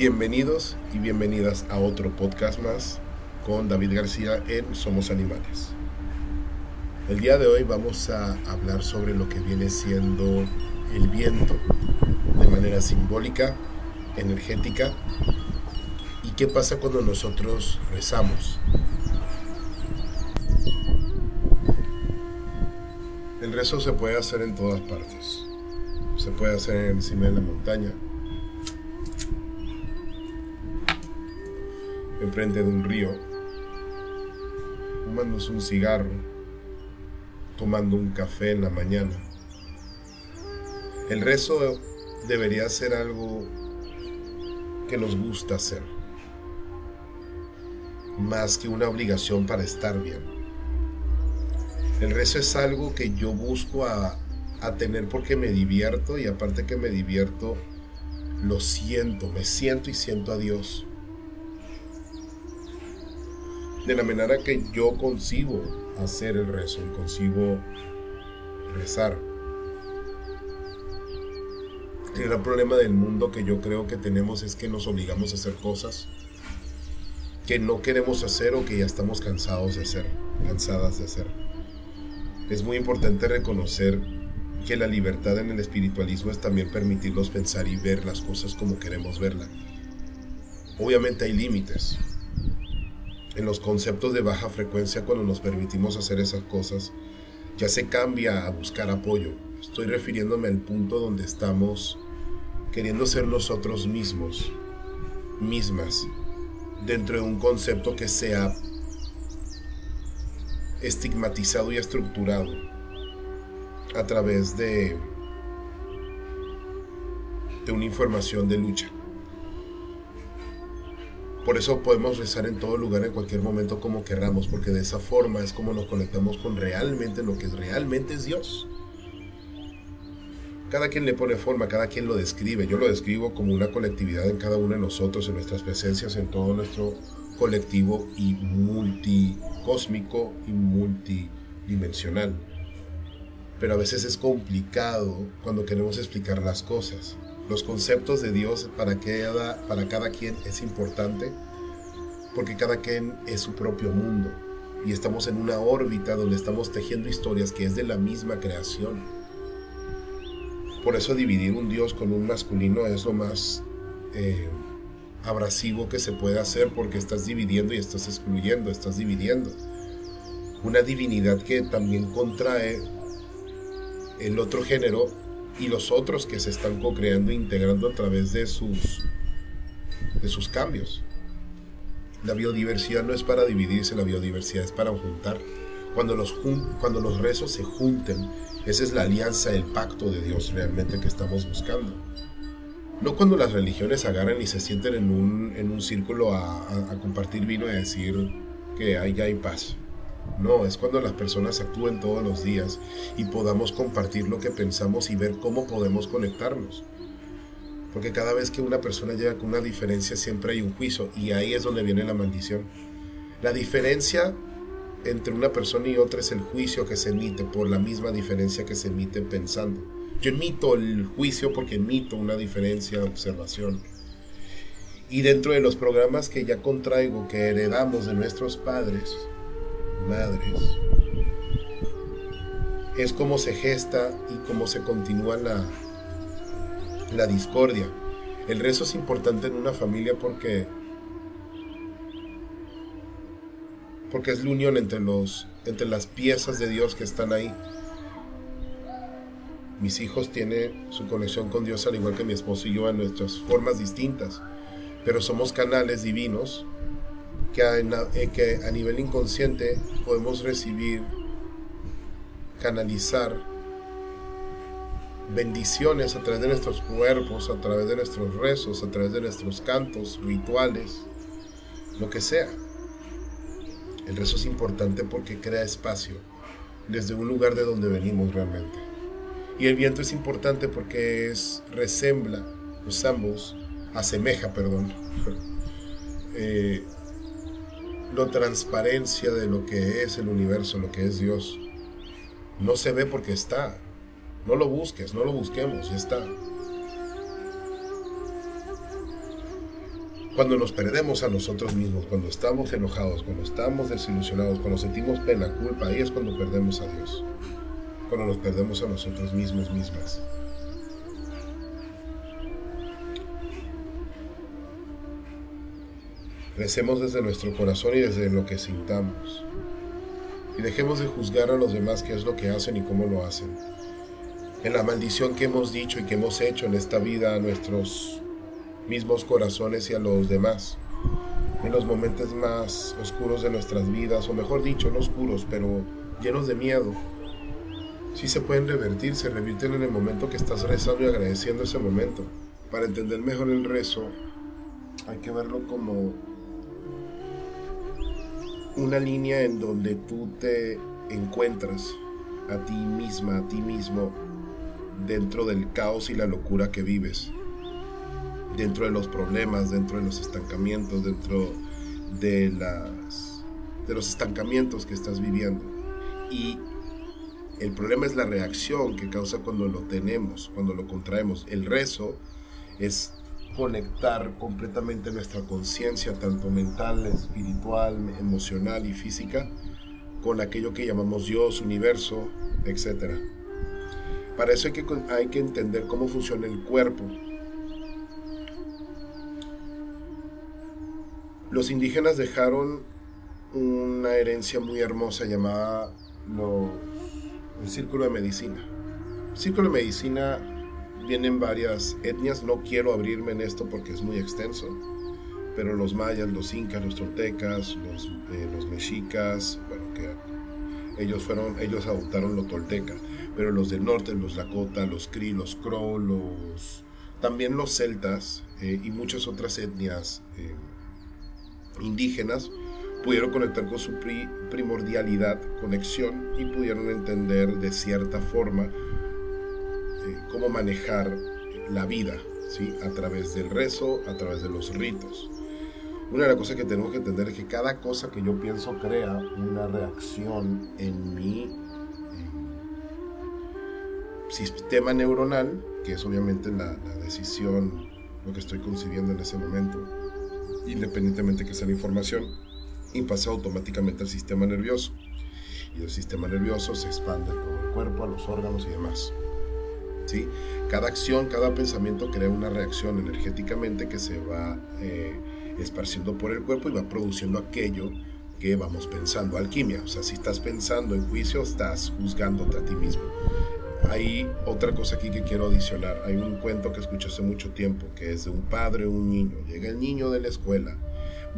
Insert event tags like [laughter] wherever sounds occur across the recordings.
Bienvenidos y bienvenidas a otro podcast más con David García en Somos Animales. El día de hoy vamos a hablar sobre lo que viene siendo el viento de manera simbólica, energética y qué pasa cuando nosotros rezamos. El rezo se puede hacer en todas partes. Se puede hacer encima de la montaña, enfrente de un río, fumándose un cigarro, tomando un café en la mañana. El rezo debería ser algo que nos gusta hacer, más que una obligación para estar bien. El rezo es algo que yo busco a, a tener porque me divierto y aparte que me divierto, lo siento, me siento y siento a Dios de la manera que yo concibo hacer el rezo y concibo rezar. El gran problema del mundo que yo creo que tenemos es que nos obligamos a hacer cosas que no queremos hacer o que ya estamos cansados de hacer, cansadas de hacer. Es muy importante reconocer que la libertad en el espiritualismo es también permitirnos pensar y ver las cosas como queremos verlas. Obviamente hay límites, en los conceptos de baja frecuencia cuando nos permitimos hacer esas cosas, ya se cambia a buscar apoyo. Estoy refiriéndome al punto donde estamos queriendo ser nosotros mismos, mismas, dentro de un concepto que sea estigmatizado y estructurado a través de, de una información de lucha. Por eso podemos rezar en todo lugar, en cualquier momento, como querramos, porque de esa forma es como nos conectamos con realmente lo que realmente es Dios. Cada quien le pone forma, cada quien lo describe. Yo lo describo como una colectividad en cada uno de nosotros, en nuestras presencias, en todo nuestro colectivo y multicósmico y multidimensional. Pero a veces es complicado cuando queremos explicar las cosas los conceptos de Dios para cada, para cada quien es importante porque cada quien es su propio mundo y estamos en una órbita donde estamos tejiendo historias que es de la misma creación. Por eso dividir un Dios con un masculino es lo más eh, abrasivo que se puede hacer porque estás dividiendo y estás excluyendo, estás dividiendo. Una divinidad que también contrae el otro género y los otros que se están co-creando e integrando a través de sus, de sus cambios. La biodiversidad no es para dividirse, la biodiversidad es para juntar. Cuando los, cuando los rezos se junten, esa es la alianza, el pacto de Dios realmente que estamos buscando. No cuando las religiones agarran y se sienten en un, en un círculo a, compartir vino y a decir que hay, hay paz. No, es cuando las personas actúen todos los días y podamos compartir lo que pensamos y ver cómo podemos conectarnos. Porque cada vez que una persona llega con una diferencia siempre hay un juicio y ahí es donde viene la maldición. La diferencia entre una persona y otra es el juicio que se emite por la misma diferencia que se emite pensando. Yo emito el juicio porque emito una diferencia de observación. Y dentro de los programas que ya contraigo, que heredamos de nuestros padres, madres, es como se gesta y cómo se continúa la, la discordia. El rezo es importante en una familia porque porque es la unión entre los entre las piezas de Dios que están ahí. Mis hijos tienen su conexión con Dios al igual que mi esposo y yo en nuestras formas distintas, pero somos canales divinos que a, eh, que a nivel inconsciente podemos recibir, canalizar bendiciones a través de nuestros cuerpos, a través de nuestros rezos, a través de nuestros cantos, rituales, lo que sea. El rezo es importante porque crea espacio desde un lugar de donde venimos realmente. Y el viento es importante porque es resembla, los ambos, asemeja, perdón, [laughs] eh, la transparencia de lo que es el universo, lo que es Dios. No se ve porque está. No lo busques, no lo busquemos, está. Cuando nos perdemos a nosotros mismos, cuando estamos enojados, cuando estamos desilusionados, cuando sentimos pena, culpa, ahí es cuando perdemos a Dios. Cuando nos perdemos a nosotros mismos, mismas. Recemos desde nuestro corazón y desde lo que sintamos. Y dejemos de juzgar a los demás qué es lo que hacen y cómo lo hacen. En la maldición que hemos dicho y que hemos hecho en esta vida a nuestros mismos corazones y a los demás. En los momentos más oscuros de nuestras vidas, o mejor dicho, no oscuros, pero llenos de miedo. Sí se pueden revertir, se revierten en el momento que estás rezando y agradeciendo ese momento. Para entender mejor el rezo, hay que verlo como una línea en donde tú te encuentras a ti misma, a ti mismo, dentro del caos y la locura que vives, dentro de los problemas, dentro de los estancamientos, dentro de, las, de los estancamientos que estás viviendo. Y el problema es la reacción que causa cuando lo tenemos, cuando lo contraemos. El rezo es conectar completamente nuestra conciencia, tanto mental, espiritual, emocional y física, con aquello que llamamos Dios, universo, etc. Para eso hay que, hay que entender cómo funciona el cuerpo. Los indígenas dejaron una herencia muy hermosa llamada el Círculo de Medicina. Círculo de Medicina vienen varias etnias, no quiero abrirme en esto porque es muy extenso, pero los mayas, los incas, los toltecas, los, eh, mexicas, bueno, que ellos fueron, ellos adoptaron lo tolteca, pero los del norte, los lakota, los cri, los crow, los, también los celtas eh, y muchas otras etnias eh, indígenas pudieron conectar con su primordialidad, conexión y pudieron entender de cierta forma cómo manejar la vida, ¿sí? A través del rezo, a través de los ritos. Una de las cosas que tenemos que entender es que cada cosa que yo pienso crea una reacción en mi eh, sistema neuronal, que es obviamente la, la, decisión, lo que estoy concibiendo en ese momento, independientemente que sea la información, y pasa automáticamente al sistema nervioso. Y el sistema nervioso se expande todo el cuerpo, a los órganos y demás. Cada acción, cada pensamiento crea una reacción energéticamente que se va eh, esparciendo por el cuerpo y va produciendo aquello que vamos pensando. Alquimia, o sea, si estás pensando en juicio, estás juzgándote a ti mismo. Hay otra cosa aquí que quiero adicionar. Hay un cuento que escuché hace mucho tiempo, que es de un padre, un niño. Llega el niño de la escuela,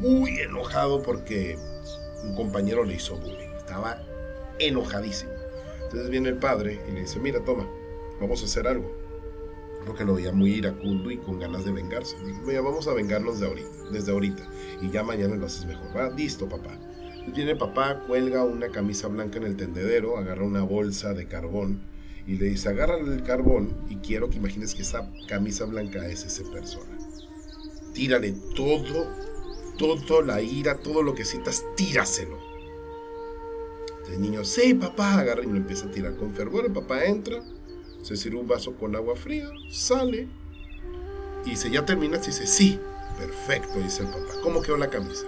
muy enojado porque un compañero le hizo bullying. Estaba enojadísimo. Entonces viene el padre y le dice, mira, toma, vamos a hacer algo. Porque lo veía muy iracundo y con ganas de vengarse. Dijo, mira, vamos a vengarnos de ahorita, desde ahorita. Y ya mañana lo haces mejor. Va, listo, papá. Viene papá, cuelga una camisa blanca en el tendedero, agarra una bolsa de carbón y le dice, agarra el carbón y quiero que imagines que esa camisa blanca es esa persona. Tírale todo, todo la ira, todo lo que sientas, tíraselo. El niño, sí, papá, agarra y lo empieza a tirar con fervor. El papá entra, se sirve un vaso con agua fría, sale y dice, ¿ya terminas? Dice, sí, perfecto, dice el papá. ¿Cómo quedó la camisa?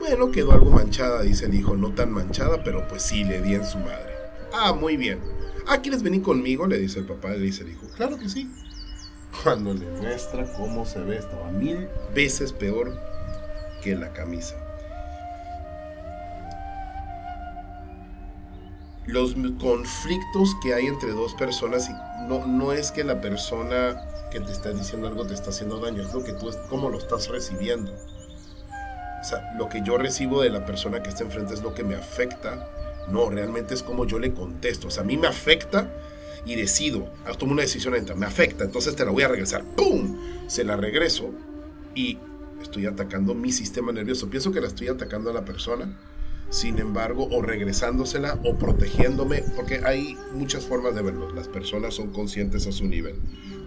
Bueno, quedó algo manchada, dice el hijo, no tan manchada, pero pues sí, le di en su madre. Ah, muy bien. Ah, ¿quieres venir conmigo? Le dice el papá, le dice el hijo. Claro que sí. Cuando le muestra cómo se ve, estaba mil veces peor que la camisa. Los conflictos que hay entre dos personas no, no es que la persona que te está diciendo algo te está haciendo daño, es lo que tú, cómo lo estás recibiendo. O sea, lo que yo recibo de la persona que está enfrente es lo que me afecta. No, realmente es como yo le contesto. O sea, a mí me afecta y decido, ah, tomo una decisión entra, me afecta, entonces te la voy a regresar. ¡Pum! Se la regreso y estoy atacando mi sistema nervioso. Pienso que la estoy atacando a la persona sin embargo, o regresándosela o protegiéndome, porque hay muchas formas de verlo. Las personas son conscientes a su nivel.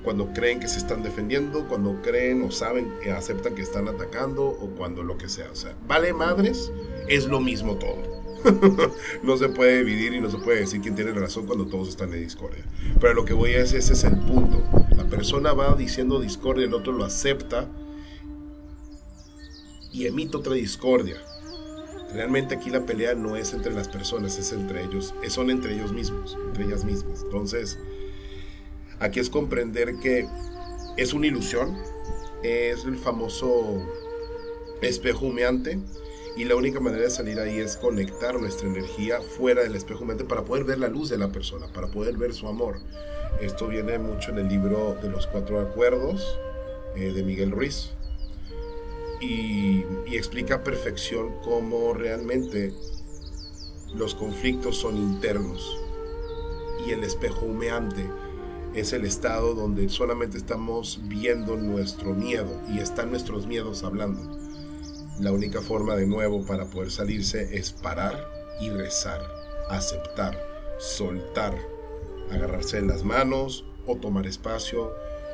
Cuando creen que se están defendiendo, cuando creen o saben, aceptan que están atacando o cuando lo que sea. O sea, vale madres, es lo mismo todo. [laughs] no se puede dividir y no se puede decir quién tiene razón cuando todos están en discordia. Pero lo que voy a decir, ese es el punto. La persona va diciendo discordia, el otro lo acepta y emito otra discordia. Realmente aquí la pelea no es entre las personas, es entre ellos, son entre ellos mismos, entre ellas mismas. Entonces, aquí es comprender que es una ilusión, es el famoso espejo humeante y la única manera de salir ahí es conectar nuestra energía fuera del espejo humeante para poder ver la luz de la persona, para poder ver su amor. Esto viene mucho en el libro de los cuatro acuerdos eh, de Miguel Ruiz y, explica a perfección cómo realmente los conflictos son internos y el espejo humeante es el estado donde solamente estamos viendo nuestro miedo y están nuestros miedos hablando. La única forma de nuevo para poder salirse es parar y rezar, aceptar, soltar, agarrarse en las manos o tomar espacio,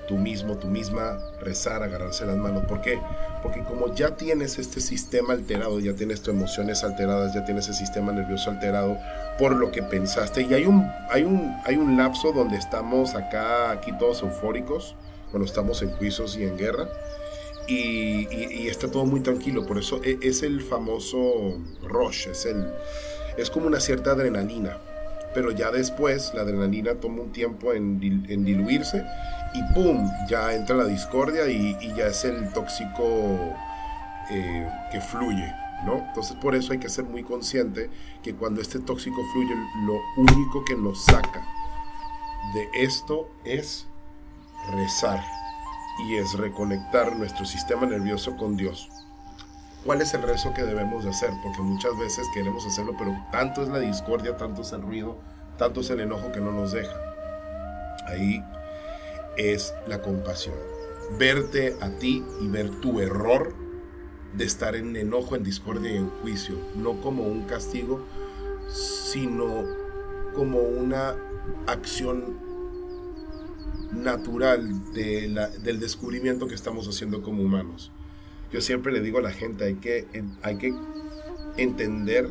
tú mismo, tú misma, rezar, agarrarse las manos. ¿Por qué? Porque como ya tienes este sistema alterado, ya tienes tus emociones alteradas, ya tienes el sistema nervioso alterado por lo que pensaste. Y hay un, hay un, hay un lapso donde estamos acá, aquí todos eufóricos, cuando estamos en juicios y en guerra. Y, está todo muy tranquilo, por eso e, es el famoso rush, es, el, es como una cierta adrenalina pero ya después la adrenalina toma un tiempo en, diluirse y ¡pum! Ya entra la discordia y, ya es el tóxico eh, que fluye, ¿no? Entonces por eso hay que ser muy consciente que cuando este tóxico fluye, lo único que nos saca de esto es rezar y es reconectar nuestro sistema nervioso con Dios. ¿Cuál es el rezo que debemos de hacer? Porque muchas veces queremos hacerlo, pero tanto es la discordia, tanto es el ruido, tanto es el enojo que no nos deja. Ahí es la compasión. Verte a ti y ver tu error de estar en enojo, en discordia y en juicio, no como un castigo, sino como una acción natural del descubrimiento que estamos haciendo como humanos. Yo siempre le digo a la gente, hay que, hay que entender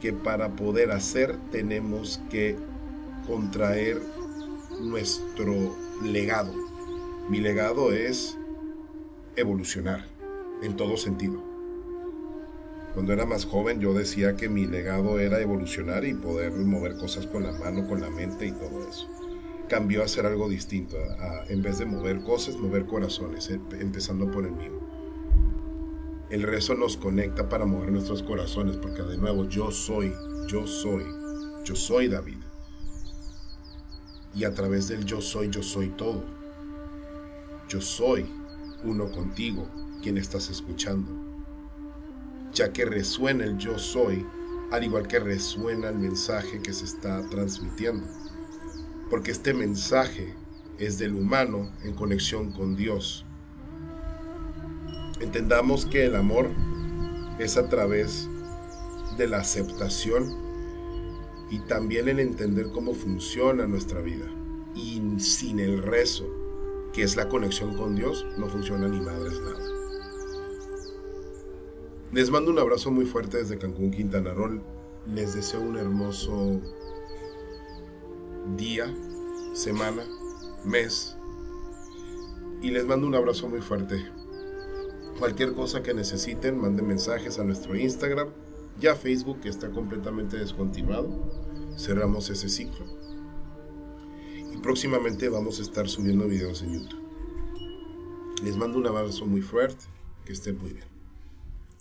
que para poder hacer tenemos que contraer nuestro legado. Mi legado es evolucionar en todo sentido. Cuando era más joven yo decía que mi legado era evolucionar y poder mover cosas con la mano, con la mente y todo eso. Cambió a ser algo distinto, en vez de mover cosas, mover corazones, eh, empezando por el mío. El rezo nos conecta para mover nuestros corazones, porque de nuevo yo soy, yo soy, yo soy David y a través del yo soy, yo soy todo. Yo soy uno contigo, quien estás escuchando. Ya que resuena el yo soy, al igual que resuena el mensaje que se está transmitiendo. Porque este mensaje es del humano en conexión con Dios. Entendamos que el amor es a través de la aceptación y también el entender cómo funciona nuestra vida. Y sin el rezo, que es la conexión con Dios, no funciona ni madres nada. Les mando un abrazo muy fuerte desde Cancún, Quintana Roo. Les deseo un hermoso día, semana, mes. Y les mando un abrazo muy fuerte. Cualquier cosa que necesiten, manden mensajes a nuestro Instagram ya Facebook está completamente descontinuado. Cerramos ese ciclo. Y próximamente vamos a estar subiendo videos en YouTube. Les mando un abrazo muy fuerte. Que estén muy bien.